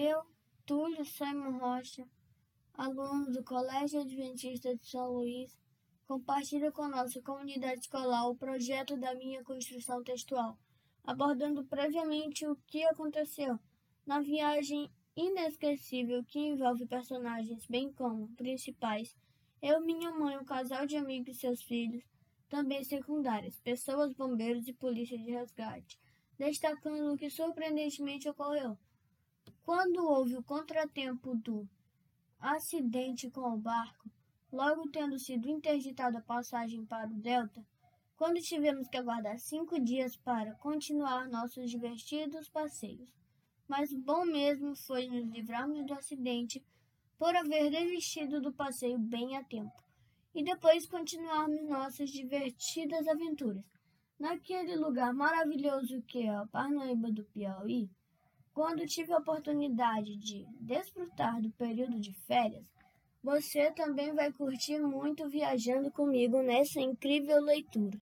Eu, Túlio Simon Rocha, aluno do Colégio Adventista de São Luís, compartilho com nossa comunidade escolar o projeto da minha construção textual, abordando previamente o que aconteceu na viagem inesquecível que envolve personagens bem como principais, eu, minha mãe, um casal de amigos e seus filhos, também secundárias, pessoas, bombeiros e polícia de resgate, destacando o que surpreendentemente ocorreu. Quando houve o contratempo do acidente com o barco, logo tendo sido interditada a passagem para o Delta, quando tivemos que aguardar cinco dias para continuar nossos divertidos passeios. Mas bom mesmo foi nos livrarmos do acidente por haver desistido do passeio bem a tempo, e depois continuarmos nossas divertidas aventuras. Naquele lugar maravilhoso que é a Parnaíba do Piauí, quando tive a oportunidade de desfrutar do período de férias, você também vai curtir muito viajando comigo nessa incrível leitura.